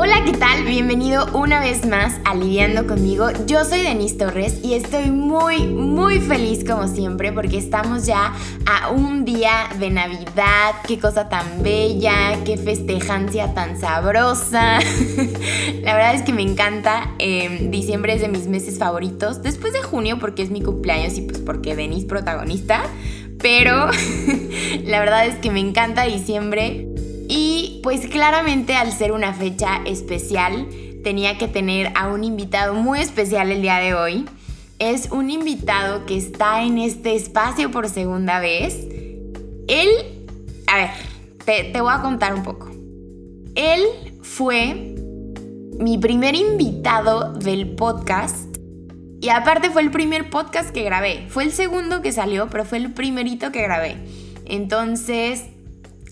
Hola, ¿qué tal? Bienvenido una vez más a Lidiando conmigo. Yo soy Denise Torres y estoy muy, muy feliz como siempre porque estamos ya a un día de Navidad. Qué cosa tan bella, qué festejancia tan sabrosa. La verdad es que me encanta. Em, diciembre es de mis meses favoritos. Después de junio porque es mi cumpleaños y pues porque Denise protagonista. Pero la verdad es que me encanta diciembre y pues claramente al ser una fecha especial, tenía que tener a un invitado muy especial el día de hoy. Es un invitado que está en este espacio por segunda vez. Él, a ver, te, te voy a contar un poco. Él fue mi primer invitado del podcast y aparte fue el primer podcast que grabé. Fue el segundo que salió, pero fue el primerito que grabé. Entonces,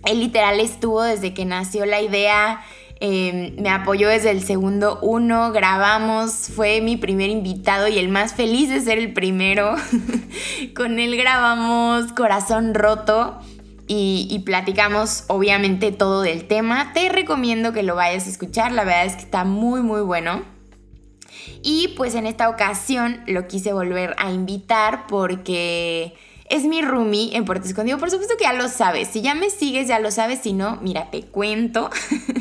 él literal estuvo desde que nació la idea, em, me apoyó desde el segundo uno, grabamos, fue mi primer invitado y el más feliz de ser el primero. Con él grabamos Corazón Roto y, y, platicamos obviamente todo del tema. Te recomiendo que lo vayas a escuchar, la verdad es que está muy muy bueno. Y pues en esta ocasión lo quise volver a invitar porque es mi roomie en Puerto Escondido. Por supuesto que ya lo sabes. Si ya me sigues, ya lo sabes. Si no, mira, te cuento.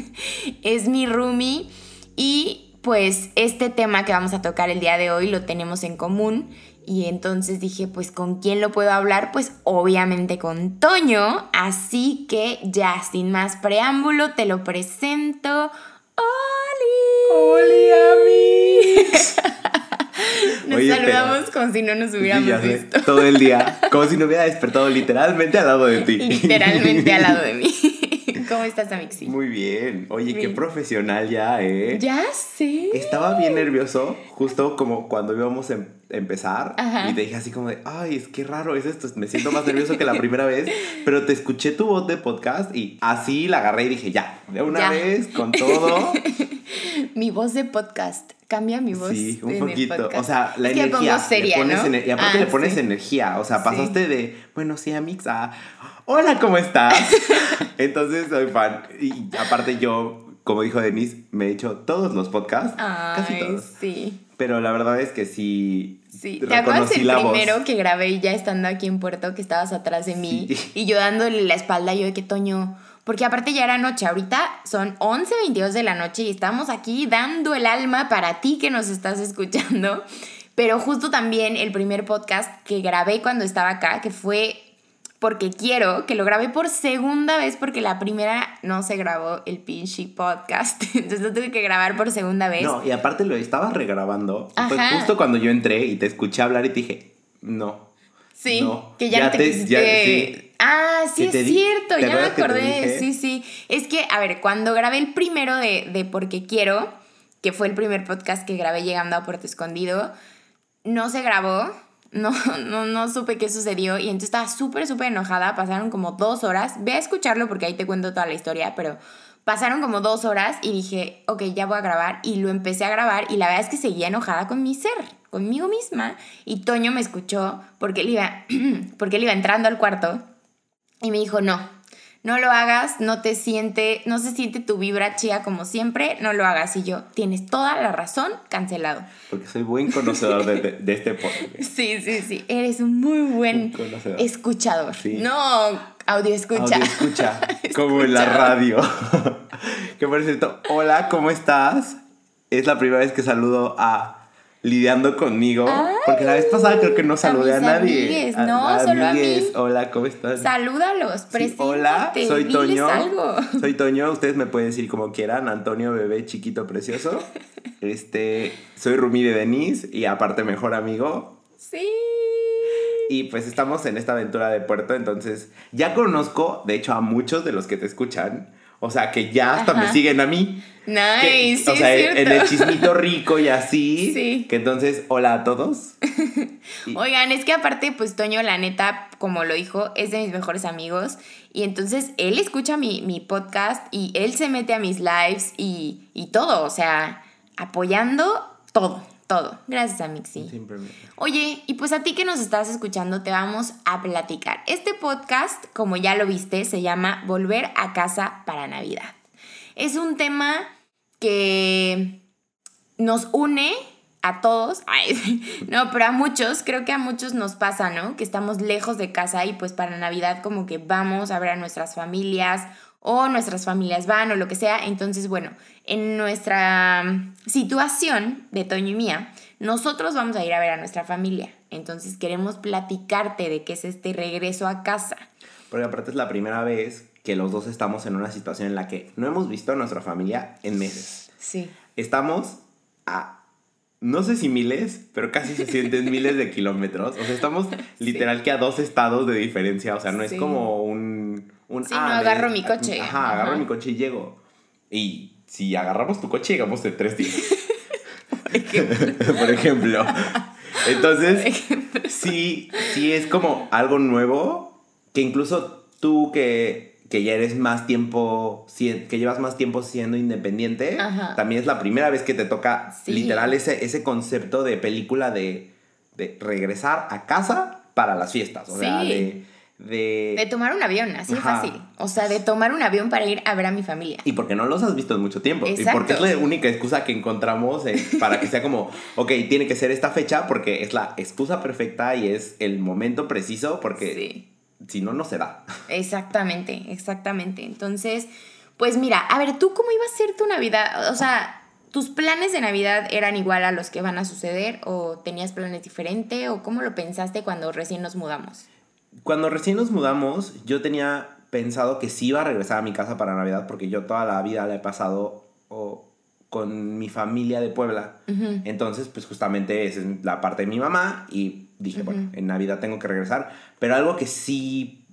es mi roomie. Y pues este tema que vamos a tocar el día de hoy lo tenemos en común. Y entonces dije, pues ¿con quién lo puedo hablar? Pues obviamente con Toño. Así que ya, sin más preámbulo, te lo presento. ¡Oli! ¡Oli, amigos! Nos saludamos como si no nos hubiéramos visto. Todo el día. Como si no hubiera despertado literalmente al lado de ti. Literalmente al lado de mí. ¿Cómo estás, Amixi? Muy bien. Oye, qué profesional ya, ¿eh? Ya sé. Estaba bien nervioso, justo como cuando íbamos a empezar. Y te dije así como de, ay, es que raro es esto. Me siento más nervioso que la primera vez. Pero te escuché tu voz de podcast y así la agarré y dije, ya, de una vez, con todo. Mi voz de podcast cambia mi voz. Sí, un poquito. O sea, la energía. Seria, le ¿no? y aparte le ah, pones energía. O sea, pasaste de, bueno, sí, Amix, a, hola, ¿cómo estás? Entonces soy fan. Y aparte yo, como dijo Denise, me he hecho todos los podcasts. casi todos. Sí. Pero la verdad es que sí. Sí, ¿te acuerdas el primero que grabé ya estando aquí en Puerto, que estabas atrás de mí? Y yo dándole la espalda, yo de que Toño porque aparte ya era noche, ahorita son 11.22 de la noche y estamos aquí dando el alma para ti que nos estás escuchando. Pero justo también el primer podcast que grabé cuando estaba acá, que fue porque quiero, que lo grabé por segunda vez porque la primera no se grabó el pinche podcast. Entonces lo tuve que grabar por segunda vez. No, y aparte lo estabas regrabando. Fue justo cuando yo entré y te escuché hablar y te dije, no. Sí, que ya, te, te Ah, sí, es cierto, ya me acordé. Sí, sí. Es que, a ver, cuando grabé el primero de, de Porque Quiero, que fue el primer podcast que grabé llegando a Puerto Escondido, no se grabó. No, no, no supe qué sucedió y entonces estaba súper, súper enojada. Pasaron como dos horas. Ve a escucharlo porque ahí te cuento toda la historia, pero pasaron como dos horas y dije, ok, ya voy a grabar. Y lo empecé a grabar y la verdad es que seguía enojada con mi ser, conmigo misma. Y Toño me escuchó porque él iba, porque él iba entrando al cuarto y me dijo, no, no lo hagas, no te siente, no se siente tu vibra chía como siempre, no lo hagas. Y yo, tienes toda la razón, cancelado. Porque soy buen conocedor de, este podcast. Sí, sí, sí, eres un muy buen escuchador. No, audio escucha. Audio escucha, como en la radio. que por cierto, hola, ¿cómo estás? Es la primera vez que saludo a lidiando conmigo. porque la vez pasada creo que no saludé a, nadie. no, solo a mí. Hola, ¿cómo estás? Salúdalos, sí, Hola, soy Toño. Soy Toño, ustedes me pueden decir como quieran, Antonio, bebé chiquito precioso. este, soy Rumi de Denise y aparte mejor amigo. Sí. Y pues estamos en esta aventura de puerto, entonces ya conozco, de hecho, a muchos de los que te escuchan. O sea, que ya hasta me siguen a mí. Nice. sí, o sea, en el chismito rico y así. Sí. Que entonces, hola a todos. Oigan, es que aparte, pues Toño, la neta, como lo dijo, es de mis mejores amigos. Y entonces él escucha mi, mi podcast y él se mete a mis lives y, y todo. O sea, apoyando todo todo. Gracias, Amixi. Oye, y pues a ti que nos estás escuchando, te vamos a platicar. Este podcast, como ya lo viste, se llama Volver a casa para Navidad. Es un tema que nos une a todos, no, pero a muchos, creo que a muchos nos pasa, ¿no? Que estamos lejos de casa y pues para Navidad como que vamos a ver a nuestras familias o nuestras familias van o lo que sea. Entonces, bueno, en nuestra situación de Toño y mía, nosotros vamos a ir a ver a nuestra familia. Entonces queremos platicarte de qué es este regreso a casa. Porque aparte es la primera vez que los dos estamos en una situación en la que no hemos visto a nuestra familia en meses. Sí. Estamos a, no sé si miles, pero casi se sienten miles de kilómetros. O sea, estamos literal que a dos estados de diferencia. O sea, no es como un... un sí, ah, no agarro mi coche. Ajá, agarro mi coche y llego. Y si agarramos tu coche, llegamos de tres días. Por ejemplo. Entonces, sí, sí es como algo nuevo que incluso tú que, que ya eres más tiempo, que llevas más tiempo siendo independiente, también es la primera vez que te toca literal ese, ese concepto de película de, de regresar a casa para las fiestas. O sea, de de... tomar un avión, así de fácil. O sea, de tomar un avión para ir a ver a mi familia. Y porque no los has visto en mucho tiempo. Y porque es la única excusa que encontramos eh, para que sea como, ok, tiene que ser esta fecha porque es la excusa perfecta y es el momento preciso porque si no, no se da. Exactamente, exactamente. Entonces, pues mira, a ver, ¿tú cómo iba a ser tu Navidad? O sea, ¿tus planes de Navidad eran igual a los que van a suceder o tenías planes diferentes o cómo lo pensaste cuando recién nos mudamos? Cuando recién nos mudamos, yo tenía pensado que sí iba a regresar a mi casa para Navidad porque yo toda la vida la he pasado con mi familia de Puebla. Entonces, pues justamente esa es la parte de mi mamá y dije, bueno, en Navidad tengo que regresar. Pero algo que sí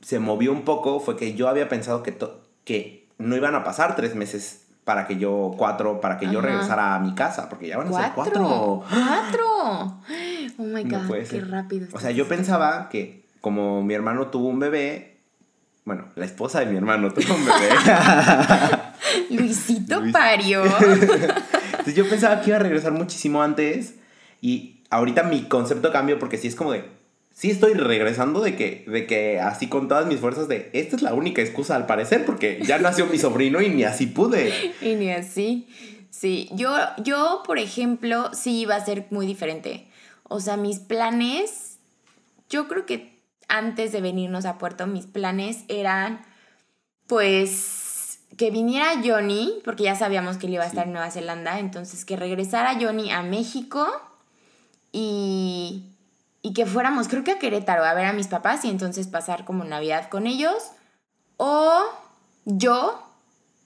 se movió un poco fue que yo había pensado que, que no iban a pasar tres meses para que yo, cuatro, para que yo regresara a mi casa, porque ya van a ser cuatro. ¡Cuatro! Oh my God, qué rápido. O sea, yo pensaba que como mi hermano tuvo un bebé, bueno, la esposa de mi hermano tuvo un bebé. Luisito parió. Entonces yo pensaba que iba a regresar muchísimo antes y ahorita mi concepto cambió porque sí es como de, sí estoy regresando de que, de que así con todas mis fuerzas de, esta es la única excusa al parecer porque ya nació mi sobrino y ni así pude. Y ni así. Sí, yo, yo, por ejemplo, sí iba a ser muy diferente. O sea, mis planes, yo creo que antes de venirnos a Puerto, mis planes eran, pues, que viniera Johnny, porque ya sabíamos que él iba a estar en Nueva Zelanda, entonces que regresara Johnny a México y, y que fuéramos, creo que a Querétaro, a ver a mis papás y entonces pasar como Navidad con ellos. O yo,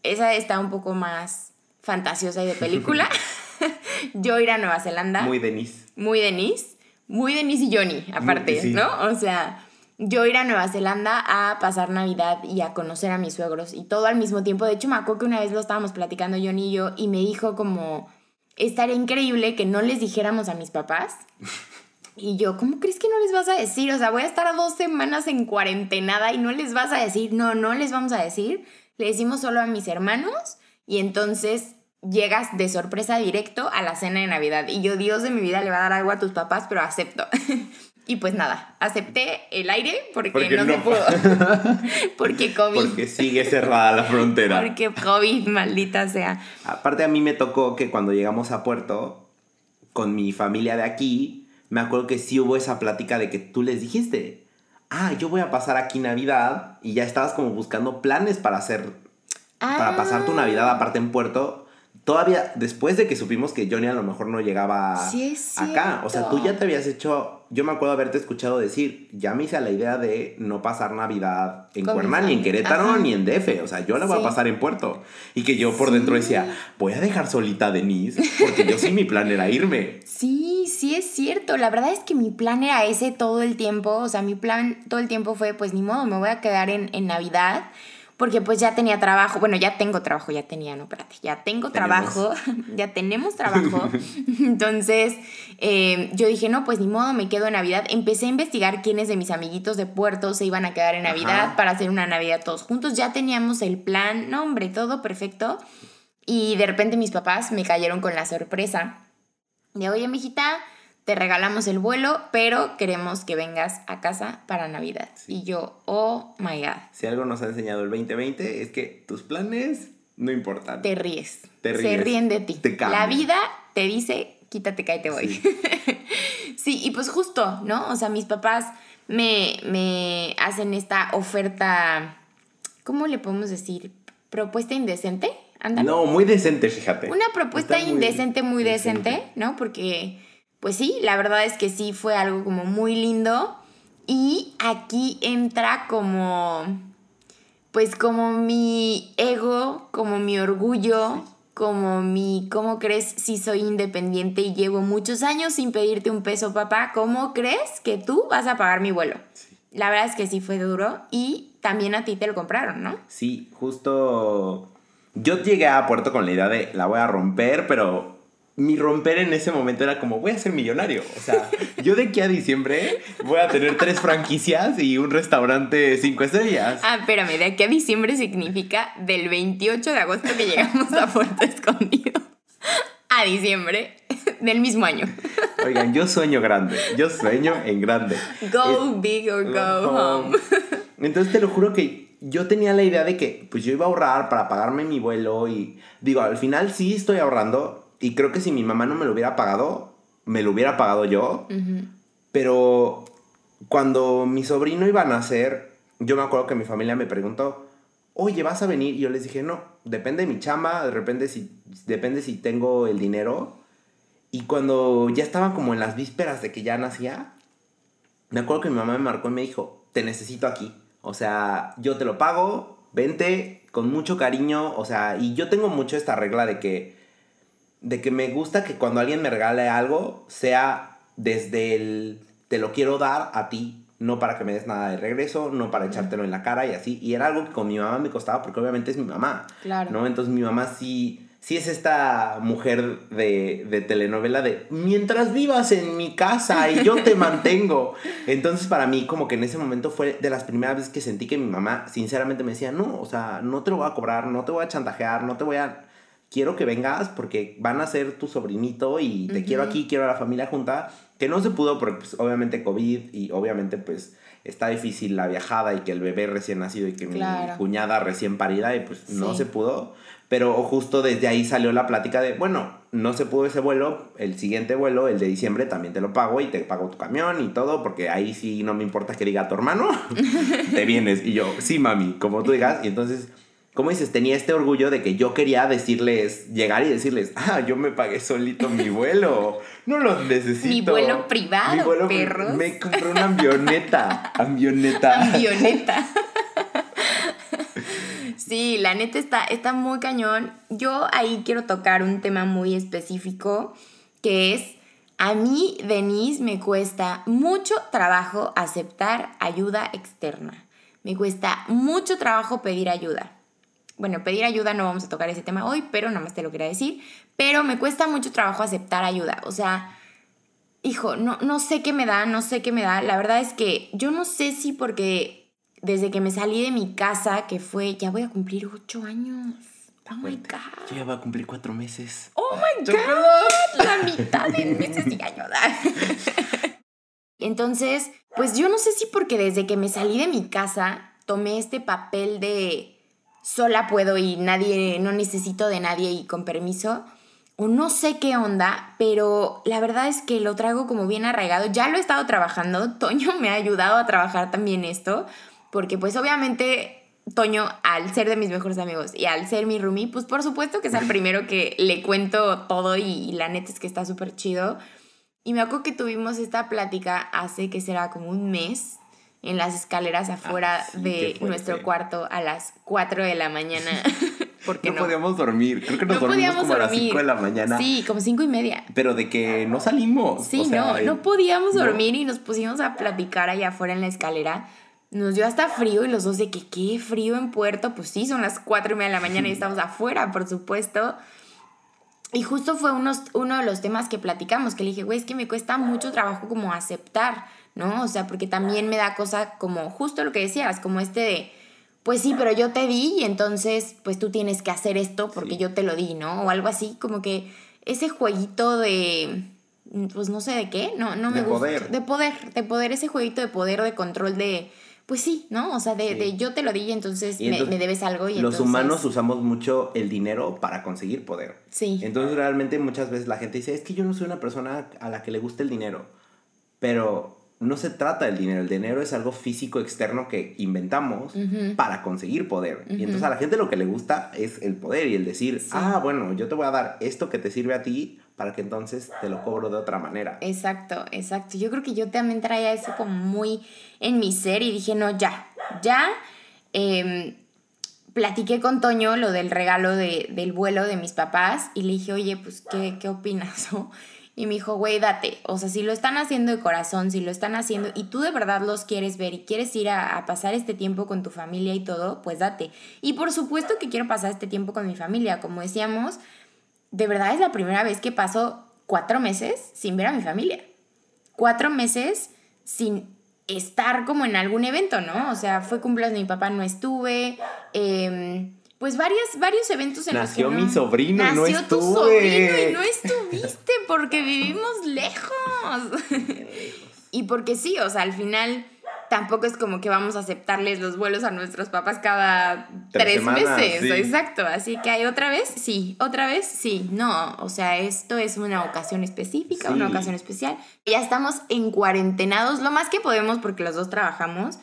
esa está un poco más fantasiosa y de película, yo ir a Nueva Zelanda. Muy Denise. Muy Denise. Muy Denise y Johnny, aparte, ¿no? O sea, yo ir a Nueva Zelanda a pasar Navidad y a conocer a mis suegros y todo al mismo tiempo. De hecho, me acuerdo que una vez lo estábamos platicando Johnny y yo y me dijo como, estaría increíble que no les dijéramos a mis papás. Y yo, ¿cómo crees que no les vas a decir? O sea, voy a estar dos semanas en cuarentenada y no les vas a decir. No, no les vamos a decir. Le decimos solo a mis hermanos y entonces llegas de sorpresa directo a la cena de Navidad. Y yo, Dios de mi vida, le va a dar algo a tus papás, pero acepto. Y pues nada, acepté el aire porque, no, se pudo. porque COVID. Porque sigue cerrada la frontera. porque COVID, maldita sea. Aparte a mí me tocó que cuando llegamos a Puerto, con mi familia de aquí, me acuerdo que sí hubo esa plática de que tú les dijiste, ah, yo voy a pasar aquí Navidad y ya estabas como buscando planes para hacer, para pasar tu Navidad aparte en Puerto todavía después de que supimos que Johnny a lo mejor no llegaba acá, o sea, tú ya te habías hecho, yo me acuerdo haberte escuchado decir, ya me hice a la idea de no pasar Navidad en Cuerna, ni en Querétaro, ni en DF, o sea, yo la voy a pasar en Puerto. Y que yo por dentro decía, voy a dejar solita a Denise, porque yo sí mi plan era irme. Sí, sí es cierto, la verdad es que mi plan era ese todo el tiempo, o sea, mi plan todo el tiempo fue, pues ni modo, me voy a quedar en, en Navidad porque pues ya tenía trabajo, bueno, ya tengo trabajo, ya tenía, no, espérate, ya tengo trabajo, ya tenemos trabajo. Entonces, eh, yo dije, no, pues ni modo, me quedo en Navidad. Empecé a investigar quiénes de mis amiguitos de Puerto se iban a quedar en Navidad para hacer una Navidad todos juntos. Ya teníamos el plan, no, hombre, todo perfecto. Y de repente mis papás me cayeron con la sorpresa de, oye, mijita, te regalamos el vuelo, pero queremos que vengas a casa para Navidad. Y yo, oh my God. Si algo nos ha enseñado el 2020 es que tus planes no importa. Te ríes. Te ríes. Se ríen de ti. Te La vida te dice, quítate, te voy. Sí. sí, y pues justo, ¿no? O sea, mis papás me, me hacen esta oferta, ¿cómo le podemos decir? ¿Propuesta indecente? No, muy decente, fíjate. Una propuesta indecente, muy decente, ¿no? Porque, pues sí, la verdad es que sí fue algo como muy lindo. Y aquí entra como, pues como mi ego, como mi orgullo, como mi, ¿cómo crees si soy independiente y llevo muchos años sin pedirte un peso, papá? ¿Cómo crees que tú vas a pagar mi vuelo? La verdad es que sí fue duro y también a ti te lo compraron, ¿no? Sí, justo yo llegué a Puerto con la idea de la voy a romper, pero mi romper en ese momento era como voy a ser millonario. O sea, yo de aquí a diciembre voy a tener tres franquicias y un restaurante cinco estrellas. Ah, espérame, de aquí a diciembre significa del 28 de agosto que llegamos a Puerto Escondido a diciembre del mismo año. Oigan, yo sueño grande. Yo sueño en grande. Go big or go home. Entonces te lo juro que yo tenía la idea de que pues yo iba a ahorrar para pagarme mi vuelo y digo, al final sí estoy ahorrando y creo que si mi mamá no me lo hubiera pagado, me lo hubiera pagado yo. Pero cuando mi sobrino iba a nacer, yo me acuerdo que mi familia me preguntó, oye, ¿vas a venir? Y yo les dije, no, depende de mi chamba, de repente si, depende si tengo el dinero. Y cuando ya estaba como en las vísperas de que ya nacía, me acuerdo que mi mamá me marcó y me dijo, te necesito aquí. O sea, yo te lo pago, vente con mucho cariño, o sea, y yo tengo mucho esta regla de que de que me gusta que cuando alguien me regale algo sea desde el te lo quiero dar a ti, no para que me des nada de regreso, no para echártelo en la cara y así. Y era algo que con mi mamá me costaba porque obviamente es mi mamá. Claro. ¿No? Entonces mi mamá sí sí es esta mujer de, de, telenovela de mientras vivas en mi casa y yo te mantengo. Entonces para mí como que en ese momento fue de las primeras veces que sentí que mi mamá sinceramente me decía, no, o sea, no te lo voy a cobrar, no te voy a chantajear, no te voy a... Quiero que vengas porque van a ser tu sobrinito y te quiero aquí, quiero a la familia junta, que no se pudo porque pues, obviamente COVID y obviamente pues está difícil la viajada y que el bebé recién nacido y que mi cuñada recién parida y pues no se pudo. Pero justo desde ahí salió la plática de, bueno, no se pudo ese vuelo, el siguiente vuelo, el de diciembre, también te lo pago y te pago tu camión y todo, porque ahí sí no me importa que diga tu hermano, te vienes. Y yo, sí, mami, como tú digas. Y entonces, como dices, tenía este orgullo de que yo quería decirles, llegar y decirles, ah, yo me pagué solito mi vuelo, no los necesito. Mi vuelo privado, mi vuelo perros. Me compré una avioneta, avioneta. Avioneta. Sí, la neta está, está muy cañón. Yo ahí quiero tocar un tema muy específico que es, a mí, Denise, me cuesta mucho trabajo aceptar ayuda externa. Me cuesta mucho trabajo pedir ayuda. Bueno, pedir ayuda no vamos a tocar ese tema hoy, pero nada más te lo quería decir. Pero me cuesta mucho trabajo aceptar ayuda. O sea, hijo, no, no sé qué me da, no sé qué me da. La verdad es que yo no sé si porque desde que me salí de mi casa, que fue, ya voy a cumplir ocho años. Oh my God. Yo ya voy a cumplir cuatro meses. Oh my God. La mitad de meses y años. Entonces, pues yo no sé si porque desde que me salí de mi casa tomé este papel de sola puedo y nadie, no necesito de nadie y con permiso. O no sé qué onda, pero la verdad es que lo traigo como bien arraigado. Ya lo he estado trabajando. Toño me ha ayudado a trabajar también esto porque pues obviamente Toño, al ser de mis mejores amigos y al ser mi roomie, pues por supuesto que es el primero que le cuento todo y, la neta es que está súper chido. Y me acuerdo que tuvimos esta plática hace que será como un mes en las escaleras ah, afuera de nuestro cuarto a las 4 de la mañana. Porque no, podíamos dormir. Creo que nos dormimos como a las 5 de la mañana. Sí, como 5 y media. Pero de que no salimos. Sí, no, no podíamos dormir y nos pusimos a platicar allá afuera en la escalera nos dio hasta frío y los dos de que qué frío en Puerto, pues sí, son las cuatro y media de la mañana y estamos afuera, por supuesto. Y justo fue unos, uno de los temas que platicamos, que le dije, güey, es que me cuesta mucho trabajo como aceptar, ¿no? O sea, porque también me da cosa como justo lo que decías, como este de, pues sí, pero yo te di y entonces pues tú tienes que hacer esto porque yo te lo di, ¿no? O algo así, como que ese jueguito de, pues no sé de qué, no, no me de gusta. Poder. De poder, de poder, ese jueguito de poder, de control de pues sí, ¿no? O sea, de, yo te lo di, entonces, me, debes algo. Y los humanos usamos mucho el dinero para conseguir poder. Sí. Entonces realmente muchas veces la gente dice, es que yo no soy una persona a la que le gusta el dinero. Pero no se trata del dinero, el dinero es algo físico externo que inventamos para conseguir poder. Y entonces a la gente lo que le gusta es el poder y el decir, ah, bueno, yo te voy a dar esto que te sirve a ti para que entonces te lo cobro de otra manera. Exacto, exacto. Yo creo que yo también traía eso como muy en mi ser y dije, no, ya, ya. Em, platiqué con Toño lo del regalo de, del vuelo de mis papás y le dije, oye, pues, ¿qué, qué opinas? Y me dijo, güey, date. O sea, si lo están haciendo de corazón, si lo están haciendo y tú de verdad los quieres ver y quieres ir a, pasar este tiempo con tu familia y todo, pues date. Y por supuesto que quiero pasar este tiempo con mi familia. Como decíamos, de verdad es la primera vez que paso cuatro meses sin ver a mi familia. Cuatro meses sin estar como en algún evento, ¿no? O sea, fue cumpleaños de mi papá, no estuve. Eh, pues varios, varios eventos en Nació los que mi sobrino, no estuve. tu sobrino y no estuviste porque vivimos lejos. y porque sí, o sea, al final tampoco es como que vamos a aceptarles los vuelos a nuestros papás cada tres, meses. Exacto. Así que hay otra vez, sí, otra vez, sí. No, o sea, esto es una ocasión específica, una ocasión especial. Ya estamos en cuarentenados lo más que podemos porque los dos trabajamos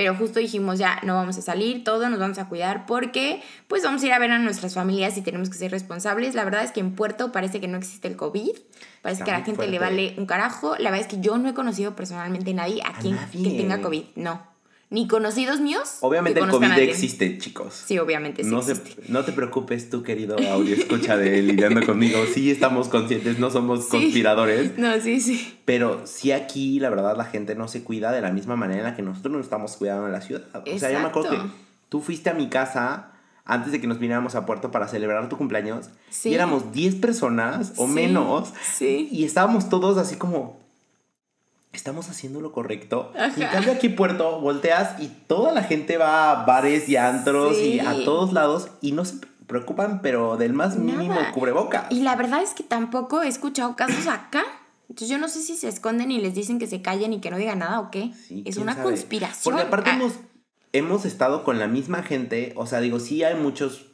pero justo dijimos ya no vamos a salir, todo nos vamos a cuidar porque pues vamos a ir a ver a nuestras familias y tenemos que ser responsables. La verdad es que en Puerto parece que no existe el COVID, parece que a la gente le vale un carajo. La verdad es que yo no he conocido personalmente a nadie a, quien que tenga COVID, no ni conocidos míos. Obviamente el COVID existe, chicos. Sí, obviamente sí no existe. no te preocupes, tú querido audio, escucha de lidiando conmigo. Sí estamos conscientes, no somos conspiradores. No, sí, sí. Pero sí aquí, la verdad, la gente no se cuida de la misma manera en la que nosotros nos estamos cuidando en la ciudad. O sea, yo me acuerdo que tú fuiste a mi casa antes de que nos viniéramos a Puerto para celebrar tu cumpleaños. Sí. Y éramos 10 personas o menos. Sí. Y estábamos todos así como estamos haciendo lo correcto. Y en cambio aquí Puerto, volteas y toda la gente va a bares y antros y a todos lados y no se preocupan, pero del más mínimo cubreboca. Y la verdad es que tampoco he escuchado casos acá. Entonces yo no sé si se esconden y les dicen que se callen y que no digan nada o qué. es una conspiración. Porque aparte ah. hemos, hemos estado con la misma gente, o sea, digo, sí hay muchos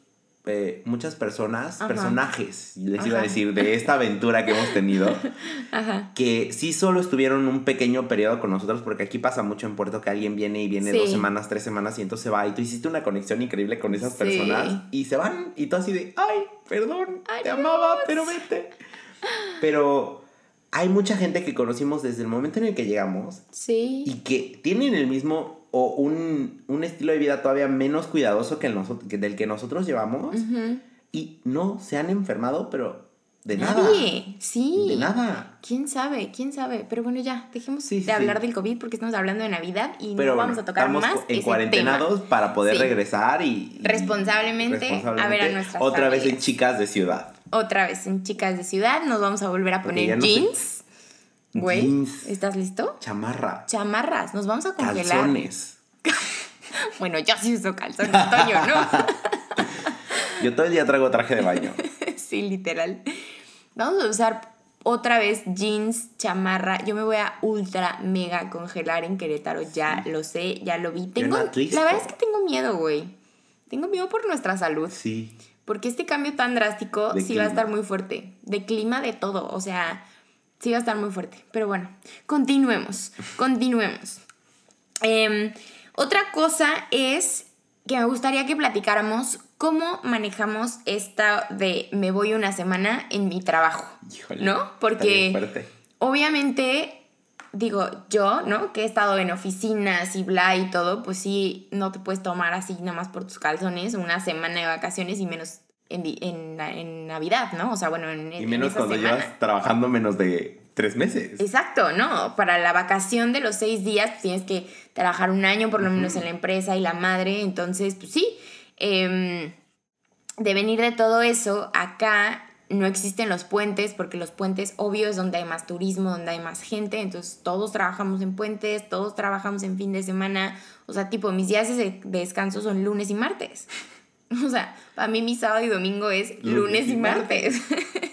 eh, muchas personas, personajes, les iba a decir, de esta aventura que hemos tenido, que sí solo estuvieron un pequeño periodo con nosotros, porque aquí pasa mucho en Puerto que alguien viene y viene dos semanas, tres semanas y entonces se va y tú hiciste una conexión increíble con esas personas y se van y tú así de, ay, perdón, te amaba, pero vete. Pero hay mucha gente que conocimos desde el momento en el que llegamos sí. y que tienen el mismo o un, estilo de vida todavía menos cuidadoso que, el que del que nosotros llevamos y no se han enfermado, pero de nada. sí. De nada. ¿Quién sabe? ¿Quién sabe? Pero bueno, ya, dejemos de hablar del COVID porque estamos hablando de Navidad y no vamos a tocar más en cuarentenados para poder regresar y, responsablemente, a ver a nuestras Otra vez en chicas de ciudad. Otra vez en chicas de ciudad, nos vamos a volver a poner jeans. Güey, ¿estás listo? Chamarra. Chamarras, nos vamos a congelar. Calzones. bueno, yo sí uso calzones, Toño, ¿no? yo todo el día traigo traje de baño. sí, literal. Vamos a usar otra vez jeans, chamarra. Yo me voy a ultra mega congelar en Querétaro, ya lo sé, ya lo vi. Tengo, la verdad es que tengo miedo, güey. Tengo miedo por nuestra salud. Sí. Porque este cambio tan drástico sí va a estar muy fuerte. De clima, de todo. O sea, sí va a estar muy fuerte. Pero bueno, continuemos, continuemos. Em, otra cosa es que me gustaría que platicáramos cómo manejamos esta de me voy una semana en mi trabajo, ¿no? Porque obviamente digo, yo, ¿no? Que he estado en oficinas y bla y todo, pues sí, no te puedes tomar así nada más por tus calzones una semana de vacaciones y menos en, en, Navidad, ¿no? O sea, bueno, en, Y menos cuando llevas trabajando menos de tres meses. Exacto, ¿no? Para la vacación de los seis días pues, tienes que trabajar un año por lo menos en la empresa y la madre, entonces, pues sí, eh, de venir de todo eso, acá no existen los puentes, porque los puentes, obvio, es donde hay más turismo, donde hay más gente, entonces todos trabajamos en puentes, todos trabajamos en fin de semana, o sea, tipo, mis días de descanso son lunes y martes. O sea, para mí mi sábado y domingo es lunes, y martes.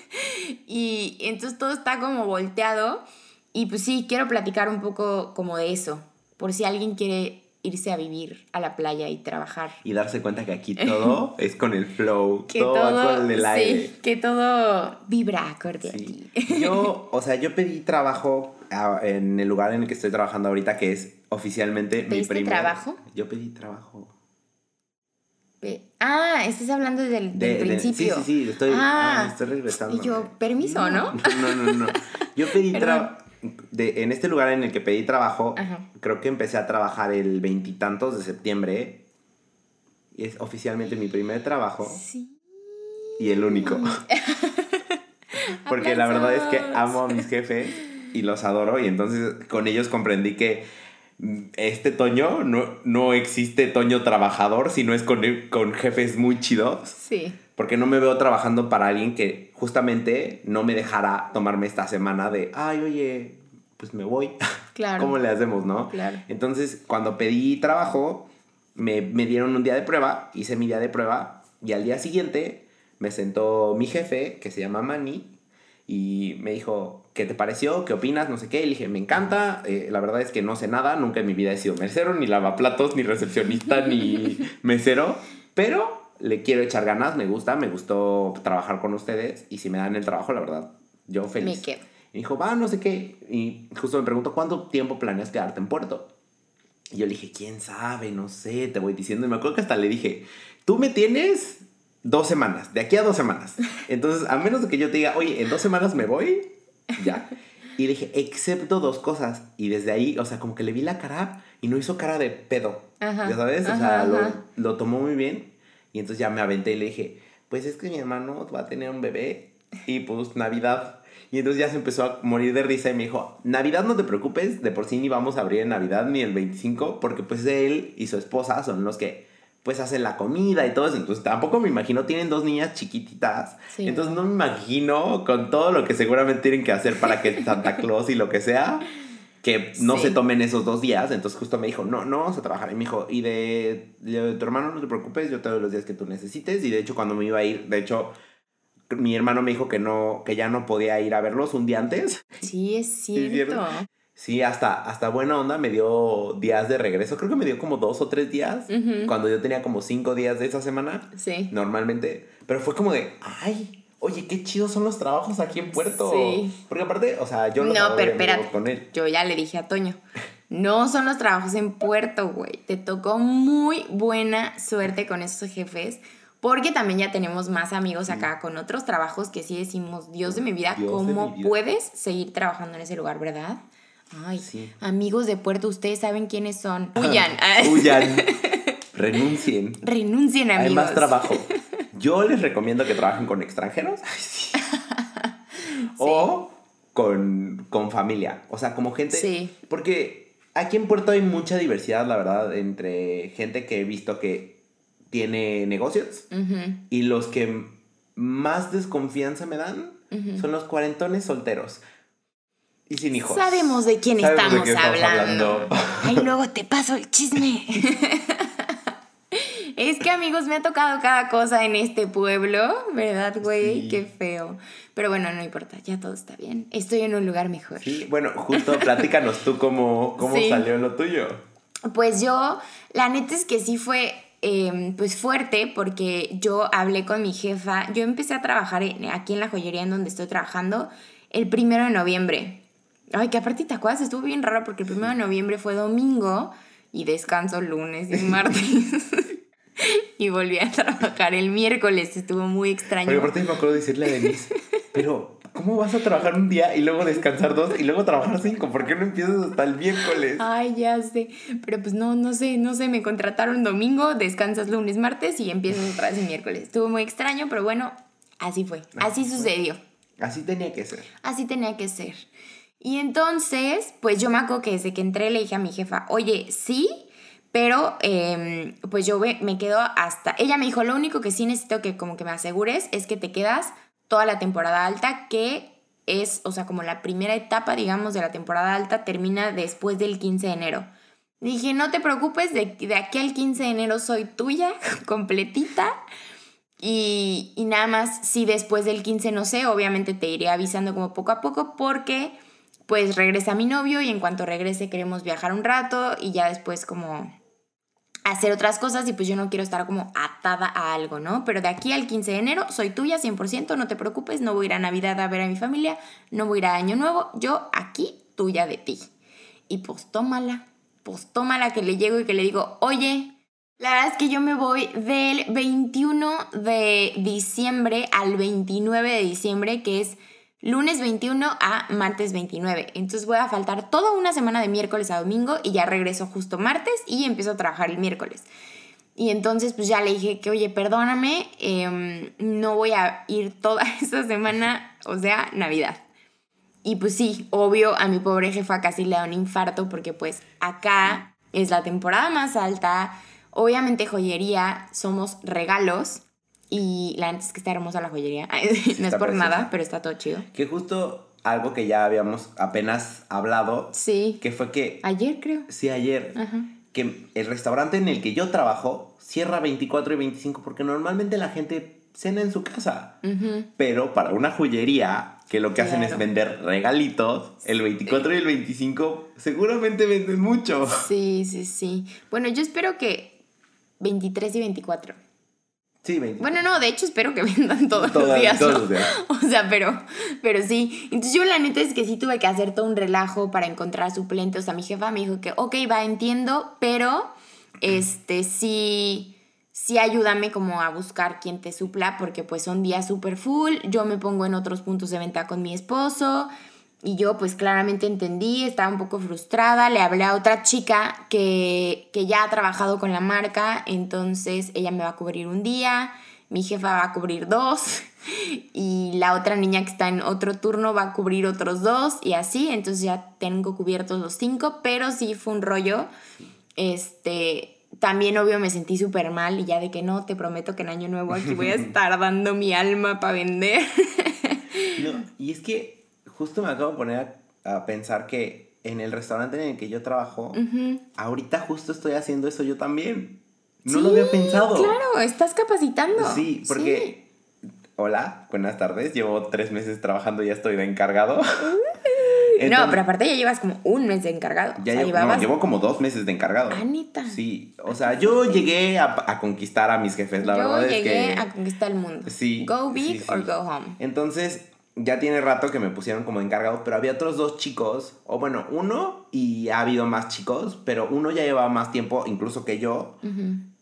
y entonces todo está como volteado. Y pues sí, quiero platicar un poco como de eso. Por si alguien quiere irse a vivir a la playa y trabajar. Y darse cuenta que aquí todo es con el flow, todo, va con el aire. Sí, que todo vibra acorde aquí. Yo, o sea, yo pedí trabajo en el lugar en el que estoy trabajando ahorita, que es oficialmente mi primer... trabajo? Yo pedí trabajo. Ah, estás hablando del, principio. sí, sí, sí, estoy, ah, ah, estoy regresando. Y yo, permiso, ¿no? No, no, no. Yo pedí trabajo. En este lugar en el que pedí trabajo, creo que empecé a trabajar el veintitantos de septiembre. Y es oficialmente mi primer trabajo. Sí. Y el único. Porque la verdad es que amo a mis jefes y los adoro. Y entonces con ellos comprendí que este Toño no, no existe Toño trabajador, sino es con, con jefes muy chidos. Sí. Porque no me veo trabajando para alguien que justamente no me dejara tomarme esta semana de, ay, oye, pues me voy. Claro. ¿Cómo le hacemos, no? Claro. Entonces, cuando pedí trabajo, me, me dieron un día de prueba, hice mi día de prueba y al día siguiente me sentó mi jefe, que se llama Manny, y me dijo, ¿qué te pareció? ¿Qué opinas? No sé qué. Y le dije, me encanta. Eh, la verdad es que no sé nada. Nunca en mi vida he sido mesero, ni lavaplatos, ni recepcionista, ni mesero. Pero le quiero echar ganas. Me gusta. Me gustó trabajar con ustedes. Y si me dan el trabajo, la verdad, yo feliz. Me Y dijo, va, no sé qué. Y justo me preguntó, ¿cuánto tiempo planeas quedarte en Puerto? Y yo le dije, ¿quién sabe? No sé, te voy diciendo. Y me acuerdo que hasta le dije, tú me tienes dos semanas, de aquí a dos semanas. Entonces, a menos de que yo te diga, oye, en dos semanas me voy, ya. Y dije, excepto dos cosas. Y desde ahí, o sea, como que le vi la cara y no hizo cara de pedo. ya sabes, o sea, lo, lo, tomó muy bien. Y entonces ya me aventé y le dije, pues es que mi hermano va a tener un bebé y pues Navidad. Y entonces ya se empezó a morir de risa y me dijo, Navidad no te preocupes, de por sí ni vamos a abrir en Navidad ni el 25, porque pues él y su esposa son los que pues hacen la comida y todo eso. Entonces tampoco me imagino, tienen dos niñas chiquititas. Entonces no me imagino con todo lo que seguramente tienen que hacer para que Santa Claus y lo que sea, que no se tomen esos dos días. Entonces justo me dijo, no, no vamos a trabajar. Y me dijo, y de, de tu hermano no te preocupes, yo te doy los días que tú necesites. Y de hecho cuando me iba a ir, de hecho mi hermano me dijo que no que ya no podía ir a verlos un día antes. Sí, es cierto. Sí, hasta, hasta buena onda me dio días de regreso. Creo que me dio como dos o tres días. Cuando yo tenía como cinco días de esa semana. Sí. Normalmente. Pero fue como de, ay, oye, qué chidos son los trabajos aquí en Puerto. Sí. Porque aparte, o sea, yo no pero espérate. Con él. Yo ya le dije a Toño. No son los trabajos en Puerto, güey. Te tocó muy buena suerte con esos jefes. Porque también ya tenemos más amigos acá con otros trabajos que sí decimos, Dios de mi vida, ¿cómo puedes seguir trabajando en ese lugar, verdad? Ay, sí. amigos de Puerto, ustedes saben quiénes son. Huyan. Huyan. Renuncien. Renuncien, amigos. Hay más trabajo. Yo les recomiendo que trabajen con extranjeros. Ay, sí. O con, con, familia. O sea, como gente. Sí. Porque aquí en Puerto hay mucha diversidad, la verdad, entre gente que he visto que tiene negocios y los que más desconfianza me dan son los cuarentones solteros y sin hijos. Sabemos de quién estamos hablando. Ay, luego te paso el chisme. es que amigos, me ha tocado cada cosa en este pueblo, ¿verdad, güey? Qué feo. Pero bueno, no importa, ya todo está bien. Estoy en un lugar mejor. Sí, bueno, justo platícanos tú cómo, cómo salió lo tuyo. Pues yo, la neta es que sí fue em, pues fuerte porque yo hablé con mi jefa. Yo empecé a trabajar aquí en la joyería en donde estoy trabajando el primero de noviembre. Ay, que aparte te acuerdas, estuvo bien raro porque el 1 de noviembre fue domingo y descanso lunes y martes. y volví a trabajar el miércoles, estuvo muy extraño. Pero aparte me acuerdo de decirle a Denise, pero ¿cómo vas a trabajar un día y luego descansar dos y luego trabajar cinco? ¿Por qué no empiezas hasta el miércoles? Ay, ya sé. Pero pues no, no sé, no sé, me contrataron domingo, descansas lunes, martes y empiezas otra vez el miércoles. Estuvo muy extraño, pero bueno, así fue, así sucedió. Así tenía que ser. Así tenía que ser. Y entonces, pues yo me acuerdo que desde que entré le dije a mi jefa, oye, sí, pero em, pues yo me quedo hasta... Ella me dijo, lo único que sí necesito que como que me asegures es que te quedas toda la temporada alta, que es, o sea, como la primera etapa, digamos, de la temporada alta termina después del 15 de enero. Dije, no te preocupes, de, de aquí al 15 de enero soy tuya, completita. Y, y, nada más, si después del 15 no sé, obviamente te iré avisando como poco a poco porque pues regresa mi novio y en cuanto regrese queremos viajar un rato y ya después como hacer otras cosas y pues yo no quiero estar como atada a algo, ¿no? Pero de aquí al 15 de enero soy tuya 100%, no te preocupes, no voy a ir a Navidad a ver a mi familia, no voy a ir a Año Nuevo, yo aquí tuya de ti. Y pues tómala, pues tómala que le llego y que le digo, oye, la verdad es que yo me voy del 21 de diciembre al 29 de diciembre, que es lunes 21 a martes 29. Entonces voy a faltar toda una semana de miércoles a domingo y ya regreso justo martes y empiezo a trabajar el miércoles. Y entonces pues ya le dije que, oye, perdóname, em, no voy a ir toda esta semana, o sea, Navidad. Y pues sí, obvio, a mi pobre jefa casi le da un infarto porque pues acá es la temporada más alta. Obviamente joyería somos regalos y la neta es que está hermosa la joyería. no es por nada, pero está todo chido. Que justo algo que ya habíamos apenas hablado. Sí. Que fue que... Ayer creo. Sí, ayer. Que el restaurante en el que yo trabajo cierra 24 y 25 porque normalmente la gente cena en su casa. Pero para una joyería que lo que hacen es vender regalitos, el 24 y el 25 seguramente venden mucho. Sí, sí, sí. Bueno, yo espero que 23 y 24. Bueno, no, de hecho espero que vendan todos, los días. Todos los días. O sea, pero, pero sí. Entonces yo la neta es que sí tuve que hacer todo un relajo para encontrar suplentes. O sea, mi jefa me dijo que, ok, va, entiendo, pero este sí, sí ayúdame como a buscar quien te supla, porque pues son días súper full. Yo me pongo en otros puntos de venta con mi esposo. Y yo pues claramente entendí, estaba un poco frustrada, le hablé a otra chica que, ya ha trabajado con la marca, entonces ella me va a cubrir un día, mi jefa va a cubrir dos y la otra niña que está en otro turno va a cubrir otros dos y así, entonces ya tengo cubiertos los cinco, pero sí fue un rollo. Este, también obvio me sentí súper mal y ya de que no, te prometo que en año nuevo aquí voy a estar dando mi alma para vender. No, y es que justo me acabo de poner a, pensar que en el restaurante en el que yo trabajo, ahorita justo estoy haciendo eso yo también. No lo había pensado. Claro, estás capacitando. Sí, porque. Hola, buenas tardes. Llevo tres meses trabajando y ya estoy de encargado. no, pero aparte ya llevas como un mes de encargado. Ya llevo, no, llevo como dos meses de encargado. Anita. Sí, o sea, yo llegué a, conquistar a mis jefes, la verdad es que... llegué a conquistar el mundo. Sí. Go big or go home. Entonces, ya tiene rato que me pusieron como encargado, pero había otros dos chicos, o bueno, uno y ha habido más chicos, pero uno ya llevaba más tiempo incluso que yo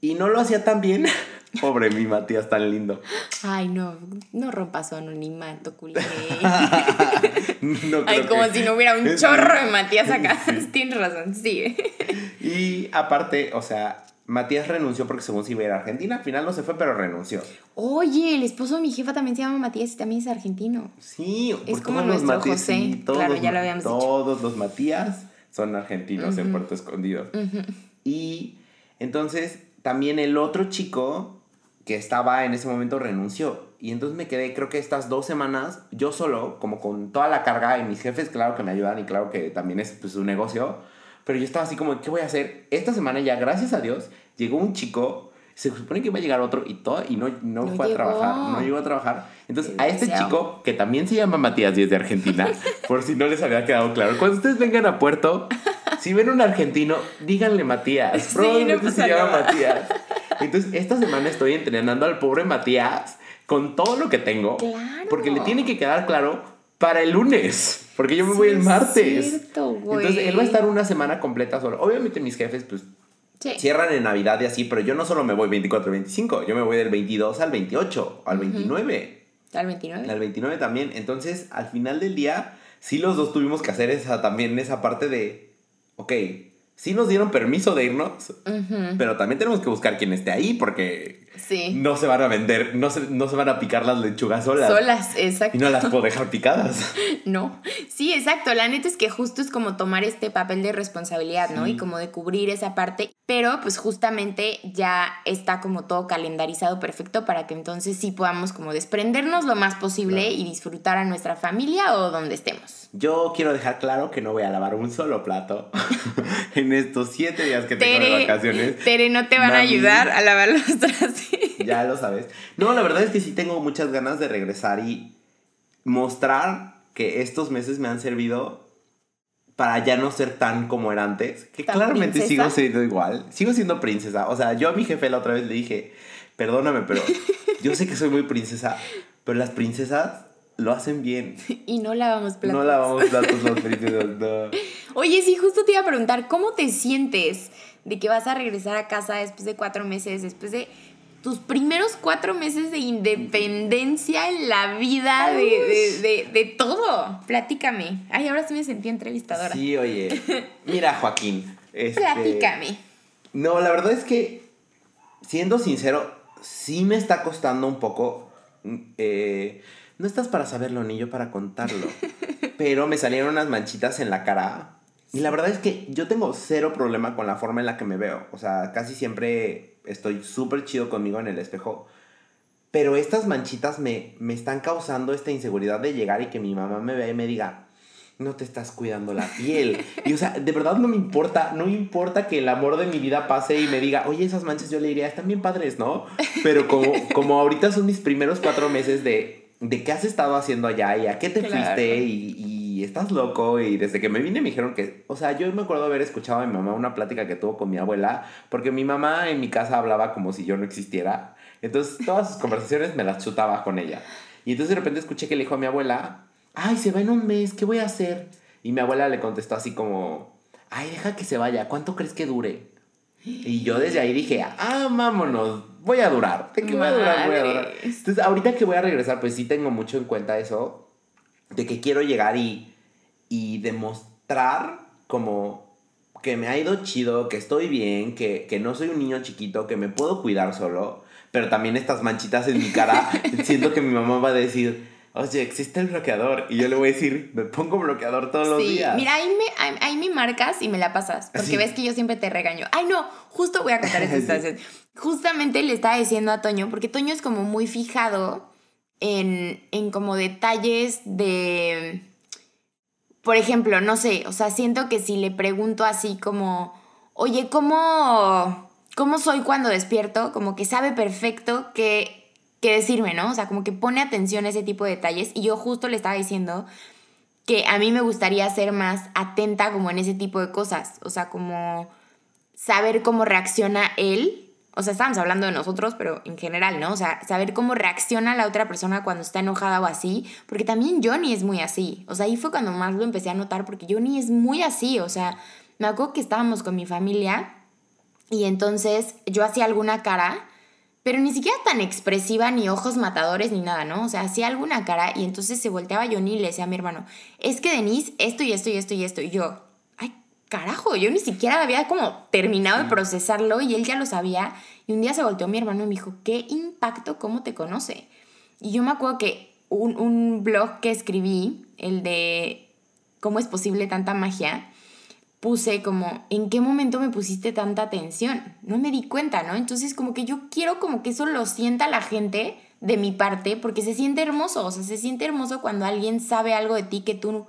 y no lo hacía tan bien. Pobre mi Matías tan lindo. Ay, no, no rompas su anonimato, culé. no Ay, como si no hubiera un chorro de Matías acá. Tienes razón, sigue. y aparte, o sea, Matías renunció porque según se iba a ir a Argentina. Al final no se fue, pero renunció. Oye, el esposo de mi jefa también se llama Matías y también es argentino. Sí, es como nuestro José. todos, claro, ya lo habíamos Todos los Matías son argentinos en Puerto Escondido. Y entonces también el otro chico que estaba en ese momento renunció. Y entonces me quedé, creo que estas dos semanas, yo solo, como con toda la carga, y mis jefes, claro que me ayudan y claro que también es pues, un negocio pero yo estaba así como, ¿qué voy a hacer? Esta semana ya, gracias a Dios, llegó un chico, se supone que iba a llegar otro y todo, y no, no, fue a trabajar, no llegó a trabajar. Entonces, a este chico, que también se llama Matías y es de Argentina, por si no les había quedado claro, cuando ustedes vengan a Puerto, si ven un argentino, díganle Matías. Probablemente se llama Matías. Entonces, esta semana estoy entrenando al pobre Matías con todo lo que tengo. Porque le tiene que quedar claro para el lunes. Porque yo me voy el martes. Entonces él va a estar una semana completa solo. Obviamente mis jefes, pues. Cierran en Navidad y así, pero yo no solo me voy 24 y 25, yo me voy del 22 al 28, al 29. Al 29. Al 29 también. Entonces, al final del día, sí los dos tuvimos que hacer esa también, esa parte de, ok, sí nos dieron permiso de irnos, pero también tenemos que buscar quien esté ahí porque no se van a vender, no se, no se van a picar las lechugas solas. Solas, exacto. Y no las puedo dejar picadas. no, sí, exacto. La neta es que justo es como tomar este papel de responsabilidad, ¿no? Y como de cubrir esa parte, pero pues justamente ya está como todo calendarizado perfecto para que entonces sí podamos como desprendernos lo más posible y disfrutar a nuestra familia o donde estemos. Yo quiero dejar claro que no voy a lavar un solo plato en estos siete días que tengo de vacaciones. Tere, no te van a ayudar a lavar los trastes. ya lo sabes. No, la verdad es que sí tengo muchas ganas de regresar y mostrar que estos meses me han servido para ya no ser tan como era antes, que claramente sigo siendo igual, sigo siendo princesa. O sea, yo a mi jefe la otra vez le dije, perdóname, pero yo sé que soy muy princesa, pero las princesas lo hacen bien. Y no lavamos platos. No lavamos platos las princesas, no. Oye, sí, justo te iba a preguntar, ¿cómo te sientes de que vas a regresar a casa después de cuatro meses, después de tus primeros cuatro meses de independencia en la vida, de, todo. Platícame. Ay, ahora sí me sentí entrevistadora. Sí, oye. Mira, Joaquín. Este, Platícame. No, la verdad es que, siendo sincero, sí me está costando un poco. Mm, eh, no estás para saberlo ni yo para contarlo. pero me salieron unas manchitas en la cara. Y la verdad es que yo tengo cero problema con la forma en la que me veo. O sea, casi siempre estoy súper chido conmigo en el espejo. Pero estas manchitas me, me están causando esta inseguridad de llegar y que mi mamá me vea y me diga, no te estás cuidando la piel. Y o sea, de verdad no me importa, no me importa que el amor de mi vida pase y me diga, oye, esas manchas yo le diría, están bien padres, ¿no? Pero como, como ahorita son mis primeros cuatro meses de, de qué has estado haciendo allá y a qué te fuiste y, y, estás loco. Y desde que me vine me dijeron que, o sea, yo me acuerdo haber escuchado a mi mamá una plática que tuvo con mi abuela, porque mi mamá en mi casa hablaba como si yo no existiera. Entonces todas sus conversaciones me las chutaba con ella. Y entonces de repente escuché que le dijo a mi abuela, ay, se va en un mes, ¿qué voy a hacer? Y mi abuela le contestó así como, ay, deja que se vaya, ¿cuánto crees que dure? Y yo desde ahí dije, ah, vámonos, voy a durar. ¿De qué voy a durar? Voy a durar. Entonces, ahorita que voy a regresar, pues sí tengo mucho en cuenta eso, de que quiero llegar y, y demostrar como que me ha ido chido, que estoy bien, que, que no soy un niño chiquito, que me puedo cuidar solo, pero también estas manchitas en mi cara, siento que mi mamá va a decir, oye, existe el bloqueador. Y yo le voy a decir, me pongo bloqueador todos los días. Mira, ahí me, ahí, me marcas y me la pasas. Porque ves que yo siempre te regaño. Ay, no, justo voy a contar esta situación. Justamente le estaba diciendo a Toño, porque Toño es como muy fijado en, en como detalles de. Por ejemplo, no sé, o sea, siento que si le pregunto así como, oye, ¿cómo, cómo soy cuando despierto? Como que sabe perfecto que que decirme, ¿no? O sea, como que pone atención a ese tipo de detalles y yo justo le estaba diciendo que a mí me gustaría ser más atenta como en ese tipo de cosas, o sea, como saber cómo reacciona él. O sea, estamos hablando de nosotros, pero en general, ¿no? O sea, saber cómo reacciona la otra persona cuando está enojada o así, porque también Johnny es muy así. O sea, ahí fue cuando más lo empecé a notar, porque Johnny es muy así. O sea, me acuerdo que estábamos con mi familia y entonces yo hacía alguna cara pero ni siquiera tan expresiva, ni ojos matadores, ni nada, ¿no? O sea, hacía alguna cara y entonces se volteaba Johnny y le decía a mi hermano, es que Denise, esto y esto y esto y esto. Y yo, carajo, yo ni siquiera había como terminado de procesarlo y él ya lo sabía. Y un día se volteó mi hermano y me dijo, ¿qué impacto, cómo te conoce? Y yo me acuerdo que un, un blog que escribí, el de cómo es posible tanta magia, puse como, ¿en qué momento me pusiste tanta atención? No me di cuenta, ¿no? Entonces como que yo quiero como que eso lo sienta la gente de mi parte, porque se siente hermoso, o sea, se siente hermoso cuando alguien sabe algo de ti que tú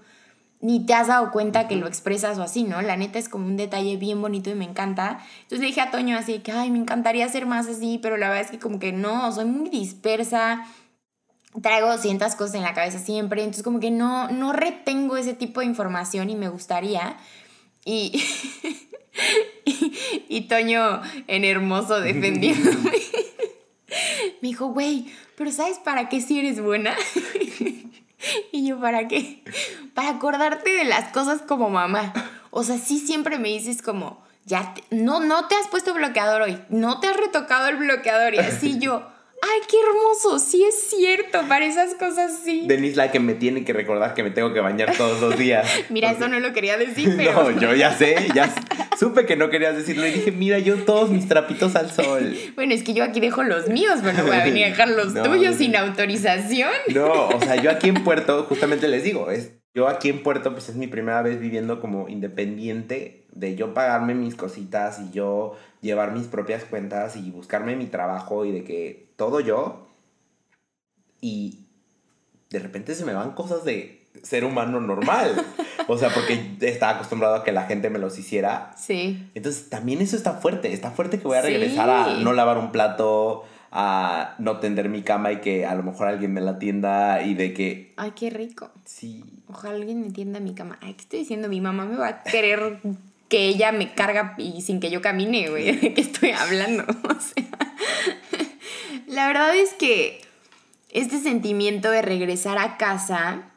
ni te has dado cuenta que lo expresas o así, ¿no? La neta es como un detalle bien bonito y me encanta. Entonces le dije a Toño así que, ay, me encantaría ser más así, pero la verdad es que como que no, soy muy dispersa, traigo cientas cosas en la cabeza siempre, entonces como que no, no retengo ese tipo de información y me gustaría. Y, y, Toño en hermoso defendiéndome. Me dijo, güey, pero ¿sabes para qué si eres buena? Y yo, ¿para qué? Para acordarte de las cosas como mamá. O sea, sí siempre me dices como, ya, no, no te has puesto bloqueador hoy, no te has retocado el bloqueador. Y así yo, ¡Ay, qué hermoso! Sí es cierto, para esas cosas sí. Denise la que me tiene que recordar que me tengo que bañar todos los días. mira, eso no lo quería decir, pero... No, yo ya sé, ya supe que no querías decirlo y dije, mira, yo todos mis trapitos al sol. Bueno, es que yo aquí dejo los míos, pero no voy a venir a dejar los tuyos sin autorización. No, o sea, yo aquí en Puerto, justamente les digo, es, yo aquí en Puerto, pues es mi primera vez viviendo como independiente, de yo pagarme mis cositas y yo llevar mis propias cuentas y buscarme mi trabajo y de que todo yo. Y de repente se me van cosas de ser humano normal. o sea, porque estaba acostumbrado a que la gente me los hiciera. Sí. Entonces también eso está fuerte. Está fuerte que voy a regresar a no lavar un plato, a no tender mi cama y que a lo mejor alguien me la tienda y de que... Ay, qué rico. Sí. Ojalá alguien me tienda mi cama. Ay, ¿qué estoy diciendo? Mi mamá me va a querer que ella me carga y sin que yo camine, güey. ¿De qué estoy hablando? O sea, la verdad es que este sentimiento de regresar a casa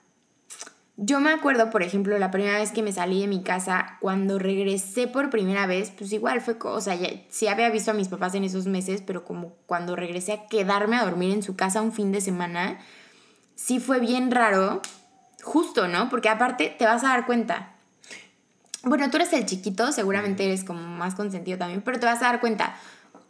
yo me acuerdo, por ejemplo, la primera vez que me salí de mi casa, cuando regresé por primera vez, pues igual fue, o sea, ya, sí había visto a mis papás en esos meses, pero como cuando regresé a quedarme a dormir en su casa un fin de semana, sí fue bien raro, justo, ¿no? Porque aparte te vas a dar cuenta. Bueno, tú eres el chiquito, seguramente eres como más consentido también, pero te vas a dar cuenta.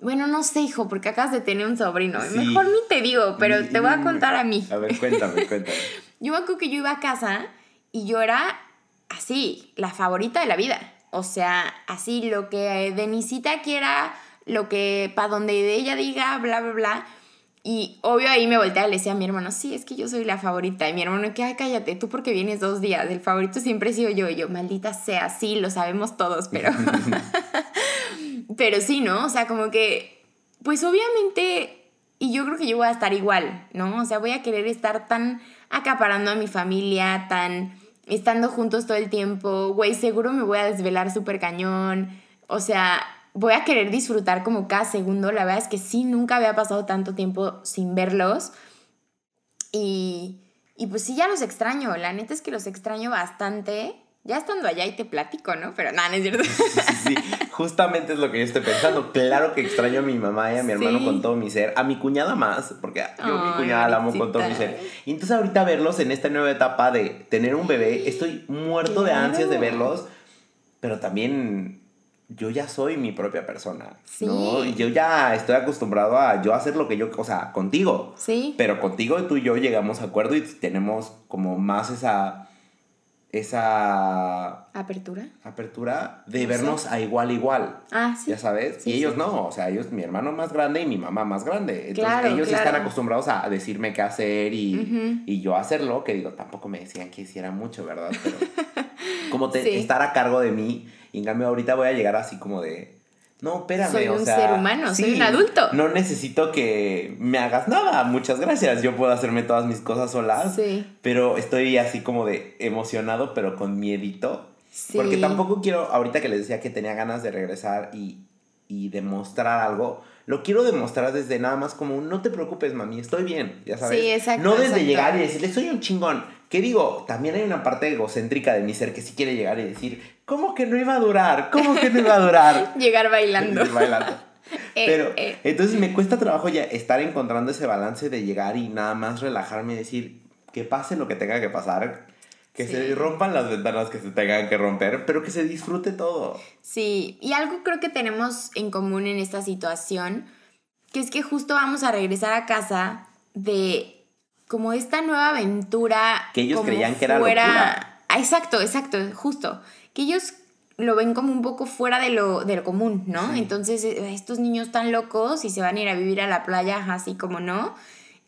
Bueno, no sé, hijo, porque acabas de tener un sobrino. Mejor ni te digo, pero te voy a contar a mí. A ver, cuéntame, cuéntame. Yo me acuerdo que yo iba a casa y yo era así, la favorita de la vida. O sea, así lo que Denisita quiera, lo que para donde ella diga, bla, bla, bla. Y obvio ahí me volteaba y le decía a mi hermano, sí, es que yo soy la favorita. Y mi hermano, que, ay, cállate, tú porque vienes dos días. El favorito siempre he sido yo. Y yo, maldita sea, sí, lo sabemos todos, pero... pero sí, ¿no? O sea, como que, pues obviamente, y yo creo que yo voy a estar igual, ¿no? O sea, voy a querer estar tan acaparando a mi familia, tan estando juntos todo el tiempo, güey, seguro me voy a desvelar súper cañón, o sea, voy a querer disfrutar como cada segundo, la verdad es que sí, nunca había pasado tanto tiempo sin verlos. Y, y pues sí, ya los extraño, la neta es que los extraño bastante ya estando allá y te platico, ¿no? Pero nada, no es cierto. Sí, justamente es lo que yo estoy pensando. Claro que extraño a mi mamá y a mi hermano con todo mi ser, a mi cuñada más, porque yo a mi cuñada la amo con todo mi ser. Y entonces ahorita verlos en esta nueva etapa de tener un bebé, estoy muerto de ansias de verlos, pero también yo ya soy mi propia persona, sí. ¿no? Y yo ya estoy acostumbrado a yo hacer lo que yo, o sea, contigo. Sí. Pero contigo tú y yo llegamos a acuerdo y tenemos como más esa esa apertura apertura de vernos a igual igual. Ah sí. Ya sabes y ellos no o sea ellos mi hermano más grande y mi mamá más grande. Entonces ellos están acostumbrados a decirme qué hacer y, y, yo hacerlo que digo tampoco me decían que hiciera mucho verdad pero como te, estar a cargo de mí y en cambio ahorita voy a llegar así como de no, espérame. Soy un ser humano, soy un adulto. No necesito que me hagas nada. Muchas gracias. Yo puedo hacerme todas mis cosas solas. Sí. Pero estoy así como de emocionado, pero con miedito. Sí. Porque tampoco quiero, ahorita que les decía que tenía ganas de regresar y, y demostrar algo, lo quiero demostrar desde nada más como no te preocupes, mami, estoy bien, ya sabes. Sí, exacto. No desde llegar y decirle, soy un chingón. ¿Qué digo? También hay una parte egocéntrica de mi ser que sí quiere llegar y decir, ¿cómo que no iba a durar? ¿Cómo que no iba a durar? llegar bailando. bailando. Eh, Pero eh. entonces me cuesta trabajo ya estar encontrando ese balance de llegar y nada más relajarme y decir que pase lo que tenga que pasar, que se rompan las ventanas que se tengan que romper, pero que se disfrute todo. Sí, y algo creo que tenemos en común en esta situación, que es que justo vamos a regresar a casa de como esta nueva aventura. Que ellos creían que era locura. Ah, exacto, exacto, justo. Que ellos lo ven como un poco fuera de lo, de lo común, ¿no? Entonces, eh, estos niños tan locos y se van a ir a vivir a la playa, así como no.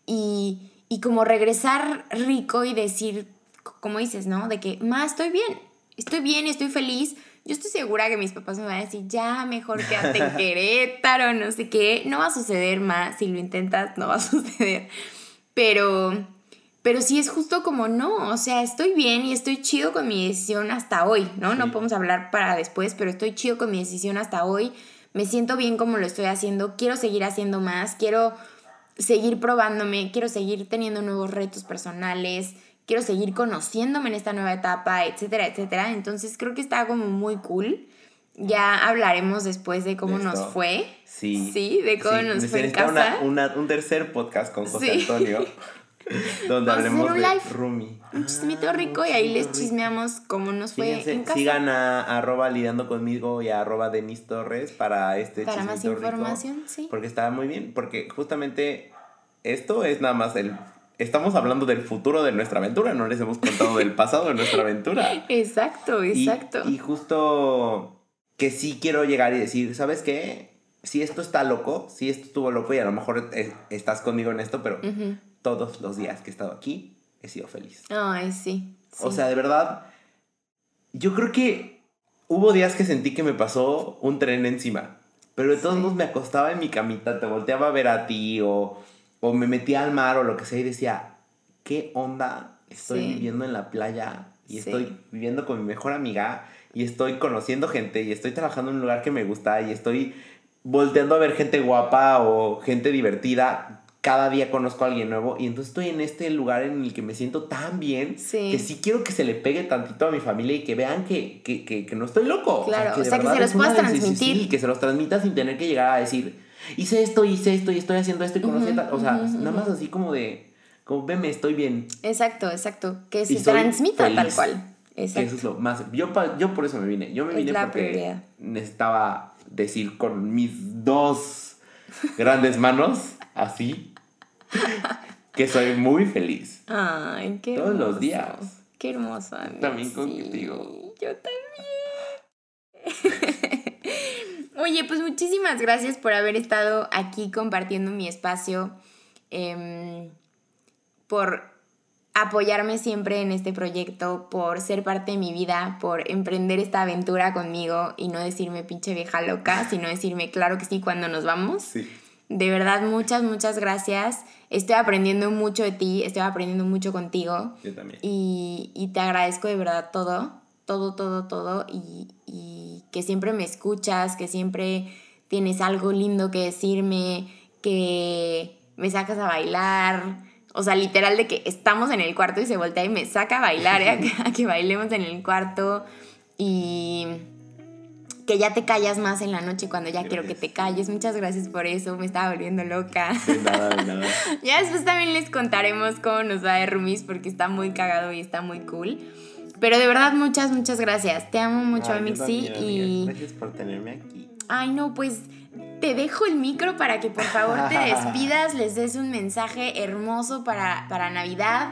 Y, y como regresar rico y decir, como dices, ¿no? De que, ma, estoy bien, estoy bien, estoy feliz. Yo estoy segura que mis papás me van a decir, ya, mejor quédate en Querétaro, no sé qué. No va a suceder más, si lo intentas, no va a suceder. Pero, pero sí es justo como no, o sea, estoy bien y estoy chido con mi decisión hasta hoy, ¿no? No podemos hablar para después, pero estoy chido con mi decisión hasta hoy. Me siento bien como lo estoy haciendo, quiero seguir haciendo más, quiero seguir probándome, quiero seguir teniendo nuevos retos personales, quiero seguir conociéndome en esta nueva etapa, etcétera, etcétera. Entonces creo que está como muy cool. Ya hablaremos después de cómo nos fue. Sí. Sí, de cómo nos fue en casa. un tercer podcast con José Antonio. donde hablemos de Rumi. Un chismito rico y ahí les chismeamos cómo nos fue en casa. Sigan a, arroba lidiando conmigo y a arroba Denis Torres para este Para más información, sí. Porque está muy bien, porque justamente esto es nada más el estamos hablando del futuro de nuestra aventura, no les hemos contado del pasado de nuestra aventura. Exacto, exacto. y, justo que sí quiero llegar y decir, ¿sabes qué? Si esto está loco, si esto estuvo loco y a lo mejor estás conmigo en esto, pero todos los días que he estado aquí he sido feliz. Ay, sí, O sea, de verdad, yo creo que hubo días que sentí que me pasó un tren encima. Pero de todos modos me acostaba en mi camita, te volteaba a ver a ti o, o me metía al mar o lo que sea y decía, ¿qué onda? Estoy viviendo en la playa y estoy viviendo con mi mejor amiga y estoy conociendo gente y estoy trabajando en un lugar que me gusta y estoy volteando a ver gente guapa o gente divertida. Cada día conozco a alguien nuevo y entonces estoy en este lugar en el que me siento tan bien que sí quiero que se le pegue tantito a mi familia y que vean que, que, que, no estoy loco. Claro, o sea, que, se los puedas transmitir. Sí, que se los transmita sin tener que llegar a decir, hice esto, hice esto y estoy haciendo esto y conocí O sea, nada más así como de, como veme, estoy bien. Exacto, exacto. Que se transmita tal cual. Eso es lo más. Yo, yo por eso me vine. Yo me vine porque necesitaba decir con mis dos grandes manos, así, que soy muy feliz. Ay, qué Todos los días. Qué hermoso. También contigo. Yo también. Oye, pues muchísimas gracias por haber estado aquí compartiendo mi espacio. Em, por apoyarme siempre en este proyecto, por ser parte de mi vida, por emprender esta aventura conmigo y no decirme pinche vieja loca, sino decirme claro que sí cuando nos vamos. Sí. De verdad, muchas, muchas gracias. Estoy aprendiendo mucho de ti, estoy aprendiendo mucho contigo. Yo también. Y, y te agradezco de verdad todo, todo, todo, todo. Y, y que siempre me escuchas, que siempre tienes algo lindo que decirme, que me sacas a bailar, o sea, literal de que estamos en el cuarto y se voltea y me saca a bailar, ¿eh? a, que, bailemos en el cuarto y que ya te callas más en la noche cuando ya quiero que te calles. Muchas gracias por eso, me estaba volviendo loca. De nada, de nada. ya después también les contaremos cómo nos va de Rumis porque está muy cagado y está muy cool. Pero de verdad, muchas, muchas gracias. Te amo mucho, Amixi. Y... Gracias por tenerme aquí. Ay, no, pues te dejo el micro para que por favor te despidas, les des un mensaje hermoso para, para Navidad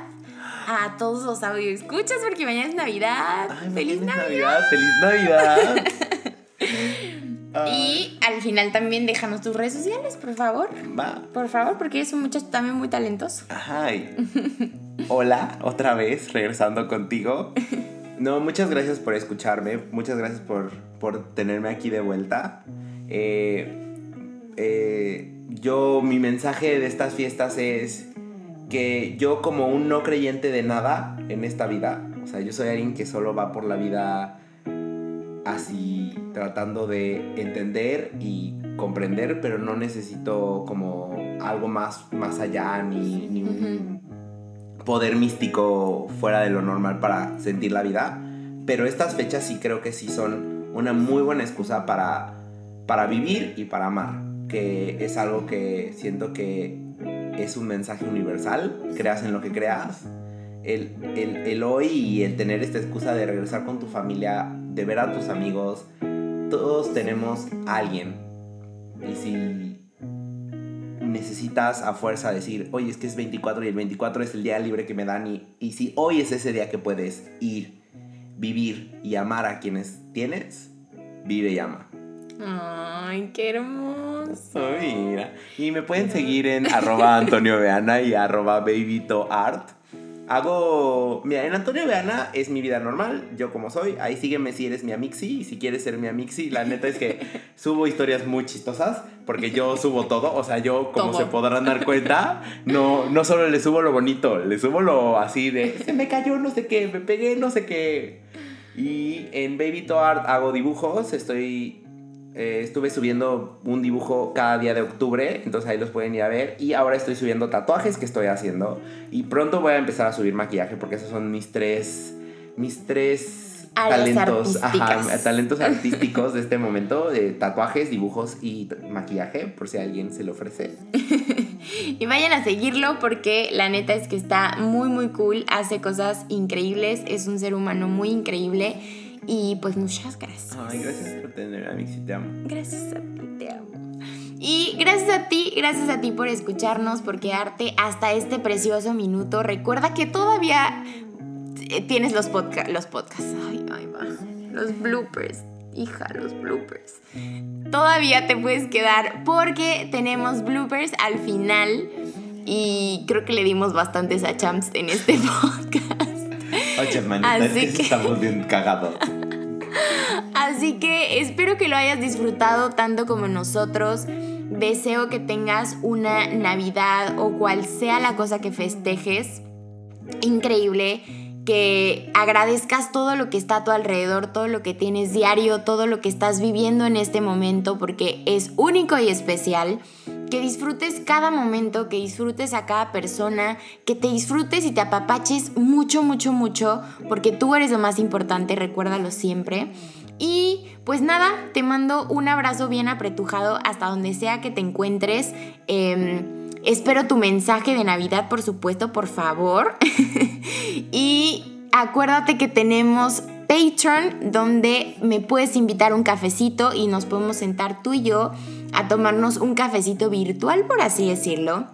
a todos los audio escuchas porque mañana es Navidad. ¡Feliz Navidad! ¡Feliz Navidad! y al final también déjanos tus redes sociales, por favor. Va. Por favor, porque eres un muchacho también muy talentoso. Ajá. Hola, otra vez, regresando contigo. No, muchas gracias por escucharme, muchas gracias por, por tenerme aquí de vuelta. Eh, eh, yo, mi mensaje de estas fiestas es que yo como un no creyente de nada en esta vida, o sea, yo soy alguien que solo va por la vida así tratando de entender y comprender, pero no necesito como algo más, más allá ni, ni un poder místico fuera de lo normal para sentir la vida. Pero estas fechas sí creo que sí son una muy buena excusa para, para vivir y para amar que es algo que siento que es un mensaje universal, creas en lo que creas. El, el, hoy y el tener esta excusa de regresar con tu familia, de ver a tus amigos, todos tenemos a alguien. Y si necesitas a fuerza decir, oye, es que es 24 y el 24 es el día libre que me dan y, y si hoy es ese día que puedes ir, vivir y amar a quienes tienes, vive y ama. Ay, qué hermoso. mira. Y me pueden seguir en arroba Antonio Veana y arroba babytoart. Hago. Mira, en Antonio Veana es mi vida normal, yo como soy. Ahí sígueme si eres mi amixi y si quieres ser mi amixi. La neta es que subo historias muy chistosas porque yo subo todo. O sea, yo, como se podrán dar cuenta, no, no solo le subo lo bonito, le subo lo así de se me cayó no sé qué, me pegué no sé qué. Y en Baby Art hago dibujos, estoy eh, estuve subiendo un dibujo cada día de octubre, entonces ahí los pueden ir a ver. Y ahora estoy subiendo tatuajes que estoy haciendo. Y pronto voy a empezar a subir maquillaje porque esos son mis tres, mis tres talentos, talentos artísticos de este momento, de tatuajes, dibujos y maquillaje, por si a alguien se le ofrece. y vayan a seguirlo porque la neta es que está muy muy cool, hace cosas increíbles, es un ser humano muy increíble y pues muchas gracias. Ay, gracias por tenerme a mí, si te amo. Gracias a ti, te amo. Y gracias a ti, gracias a ti por escucharnos, por quedarte hasta este precioso minuto. Recuerda que todavía eh, tienes los, los podcasts. Ay, ay, va. Los bloopers. Hija, los bloopers. Todavía te puedes quedar porque tenemos bloopers al final. Y creo que le dimos bastantes a Champs en este podcast. Oye, manita, es que, estamos bien cagados. Así que espero que lo hayas disfrutado tanto como nosotros. Deseo que tengas una Navidad o cual sea la cosa que festejes. Increíble que agradezcas todo lo que está a tu alrededor, todo lo que tienes diario, todo lo que estás viviendo en este momento, porque es único y especial. Que disfrutes cada momento, que disfrutes a cada persona, que te disfrutes y te apapaches mucho, mucho, mucho, porque tú eres lo más importante, recuérdalo siempre. Y pues nada, te mando un abrazo bien apretujado hasta donde sea que te encuentres. Em, Espero tu mensaje de Navidad, por supuesto, por favor. y acuérdate que tenemos Patreon, donde me puedes invitar un cafecito y nos podemos sentar tú y yo a tomarnos un cafecito virtual, por así decirlo.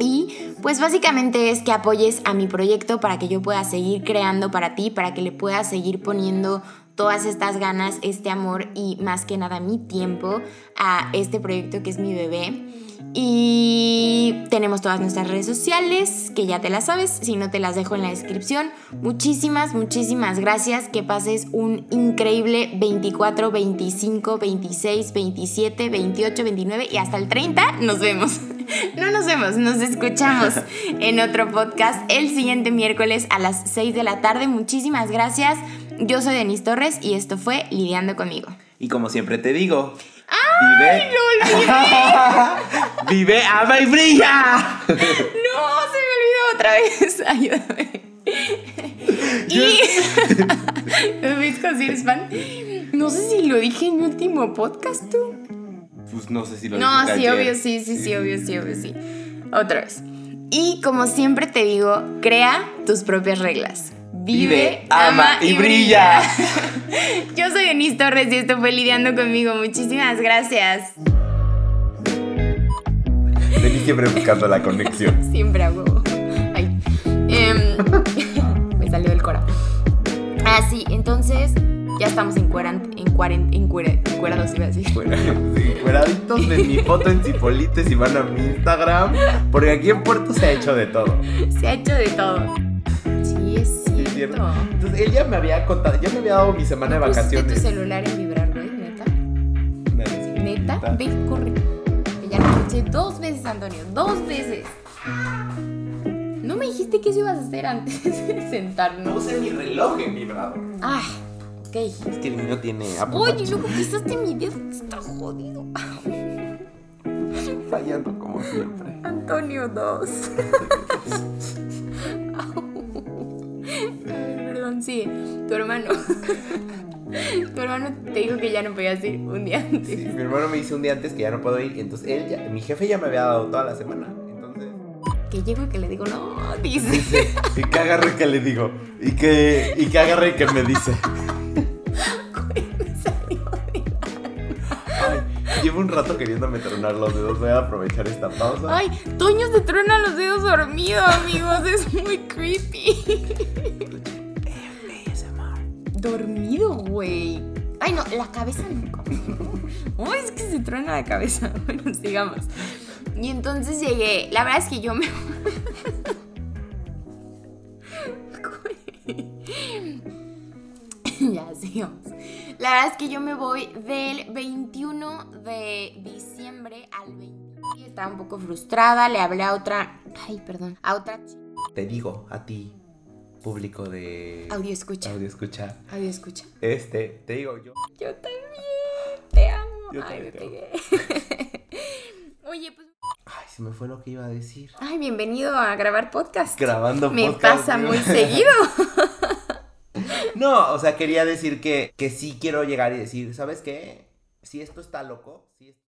Y pues básicamente es que apoyes a mi proyecto para que yo pueda seguir creando para ti, para que le pueda seguir poniendo todas estas ganas, este amor y más que nada mi tiempo a este proyecto que es mi bebé. Y tenemos todas nuestras redes sociales, que ya te las sabes, si no te las dejo en la descripción. Muchísimas, muchísimas gracias. Que pases un increíble 24, 25, 26, 27, 28, 29 y hasta el 30 nos vemos. No nos vemos, nos escuchamos en otro podcast el siguiente miércoles a las 6 de la tarde. Muchísimas gracias. Yo soy Denise Torres y esto fue Lidiando conmigo. Y como siempre te digo, ¡Ay, vive. vive, ama y brilla. No, se me olvidó otra vez. Ayúdame. Y. No sé si lo dije en mi último podcast, tú. Pues no sé si lo dije. No, sí, obvio, sí, sí, sí, obvio, sí, obvio, sí. Otra vez. Y como siempre te digo, crea tus propias reglas. Vive, ama y brilla. Yo soy Denise Torres y esto fue Lidiando conmigo. Muchísimas gracias. Denise siempre buscando la conexión. Siempre hago. Ay. Em, me salió del cora. Ah, sí, entonces ya estamos en en cuaren, en encuerados, iba a decir. Encueraditos de mi foto en Cipolite si van a mi Instagram. Porque aquí en Puerto se ha hecho de todo. Se ha hecho de todo. Entonces él ya me había contado, ya me había dado mi semana de vacaciones. tu celular en vibrar, güey? ¿Neta? ¿Neta? Ve, corre. ya lo escuché dos veces, Antonio. Dos veces. No me dijiste que eso ibas a hacer antes de sentarnos. Puse mi reloj en vibrador. Ah, ok. Es que el mío tiene Oye, luego pisaste mi dedo. Está jodido. Fallando como siempre. Antonio 2. Sí, tu hermano. tu hermano te dijo que ya no podías ir un día antes. Sí, mi hermano me dice un día antes que ya no puedo ir. Entonces él ya, mi jefe ya me había dado toda la semana. Entonces. Que llego y que le digo, no, dice. y que agarre que le digo. Y que, y que agarre que me dice. llevo un rato queriéndome tronar los dedos. Voy a aprovechar esta pausa. Ay, Toño se trona los dedos dormido, amigos. Es muy creepy. Dormido, güey. Ay, no, la cabeza nunca. Ay, es que se truena la cabeza. Bueno, sigamos. Y entonces llegué. La verdad es que yo me. ya, sigamos. La verdad es que yo me voy del 21 de diciembre al 20. Estaba un poco frustrada, le hablé a otra. Ay, perdón. A otra Te digo, a ti, público de. Audio escucha. Audio escucha. Audio escucha. Este, te digo yo. Yo también. Te amo. Ay, me pegué. Oye, pues. Ay, se me fue lo que iba a decir. Ay, bienvenido a grabar podcast. Grabando podcast. Me pasa muy seguido. No, o sea, quería decir que, que sí quiero llegar y decir, ¿sabes qué? Si esto está loco, si